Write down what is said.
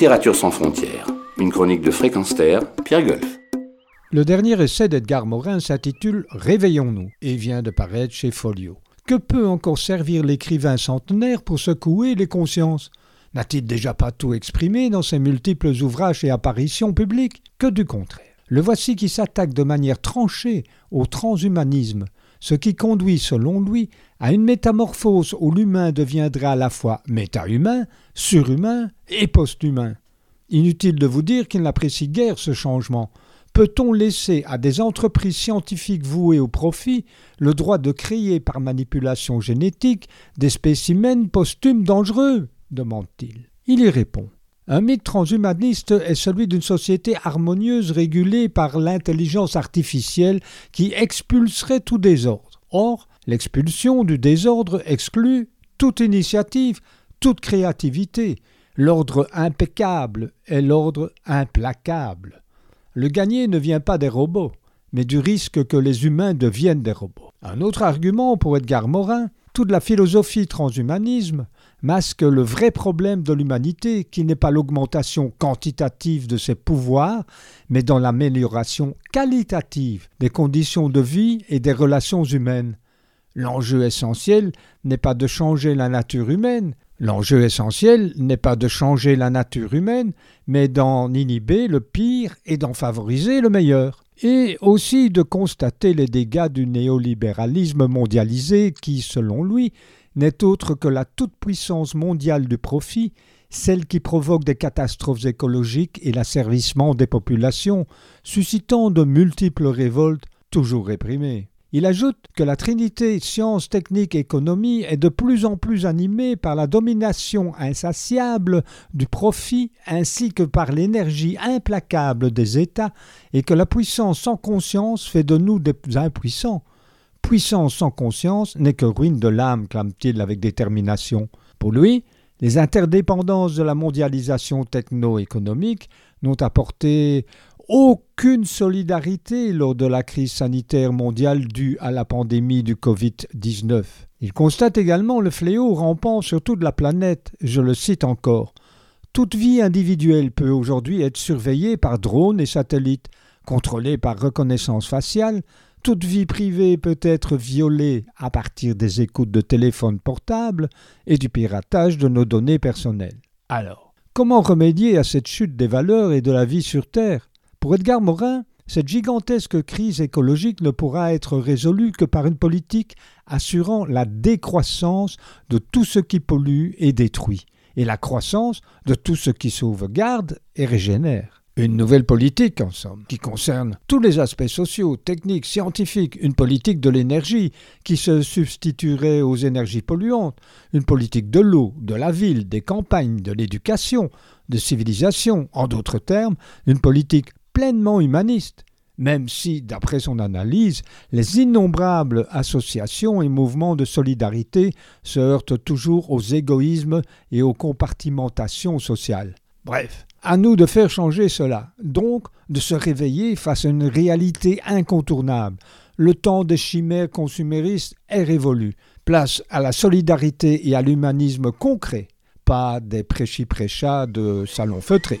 Littérature sans frontières, une chronique de Fréquence Pierre Golf. Le dernier essai d'Edgar Morin s'intitule Réveillons-nous et vient de paraître chez Folio. Que peut encore servir l'écrivain centenaire pour secouer les consciences? N'a-t-il déjà pas tout exprimé dans ses multiples ouvrages et apparitions publiques? Que du contraire. Le voici qui s'attaque de manière tranchée au transhumanisme, ce qui conduit, selon lui, à une métamorphose où l'humain deviendra à la fois méta-humain, surhumain et post-humain. Inutile de vous dire qu'il n'apprécie guère ce changement. Peut-on laisser à des entreprises scientifiques vouées au profit le droit de créer par manipulation génétique des spécimens posthumes dangereux? demande-t-il. Il y répond. Un mythe transhumaniste est celui d'une société harmonieuse régulée par l'intelligence artificielle qui expulserait tout désordre. Or, l'expulsion du désordre exclut toute initiative, toute créativité. L'ordre impeccable est l'ordre implacable. Le gagner ne vient pas des robots, mais du risque que les humains deviennent des robots. Un autre argument pour Edgar Morin, toute la philosophie transhumanisme masque le vrai problème de l'humanité qui n'est pas l'augmentation quantitative de ses pouvoirs, mais dans l'amélioration qualitative des conditions de vie et des relations humaines. L'enjeu essentiel n'est pas de changer la nature humaine, l'enjeu essentiel n'est pas de changer la nature humaine, mais d'en inhiber le pire et d'en favoriser le meilleur et aussi de constater les dégâts du néolibéralisme mondialisé qui, selon lui, n'est autre que la toute-puissance mondiale du profit, celle qui provoque des catastrophes écologiques et l'asservissement des populations, suscitant de multiples révoltes toujours réprimées. Il ajoute que la trinité sciences, techniques, économie est de plus en plus animée par la domination insatiable du profit ainsi que par l'énergie implacable des États et que la puissance sans conscience fait de nous des impuissants. Puissance sans conscience n'est que ruine de l'âme, clame-t-il avec détermination. Pour lui, les interdépendances de la mondialisation techno-économique n'ont apporté aucune solidarité lors de la crise sanitaire mondiale due à la pandémie du Covid-19. Il constate également le fléau rampant sur toute la planète, je le cite encore. Toute vie individuelle peut aujourd'hui être surveillée par drones et satellites, contrôlée par reconnaissance faciale, toute vie privée peut être violée à partir des écoutes de téléphone portable et du piratage de nos données personnelles. Alors, comment remédier à cette chute des valeurs et de la vie sur Terre? Pour Edgar Morin, cette gigantesque crise écologique ne pourra être résolue que par une politique assurant la décroissance de tout ce qui pollue et détruit, et la croissance de tout ce qui sauvegarde et régénère. Une nouvelle politique, en somme, qui concerne tous les aspects sociaux, techniques, scientifiques, une politique de l'énergie qui se substituerait aux énergies polluantes, une politique de l'eau, de la ville, des campagnes, de l'éducation, de civilisation, en d'autres termes, une politique pleinement humaniste, même si, d'après son analyse, les innombrables associations et mouvements de solidarité se heurtent toujours aux égoïsmes et aux compartimentations sociales. Bref, à nous de faire changer cela, donc de se réveiller face à une réalité incontournable. Le temps des chimères consuméristes est révolu. Place à la solidarité et à l'humanisme concret, pas des prêchis-prêchats de salon feutrés.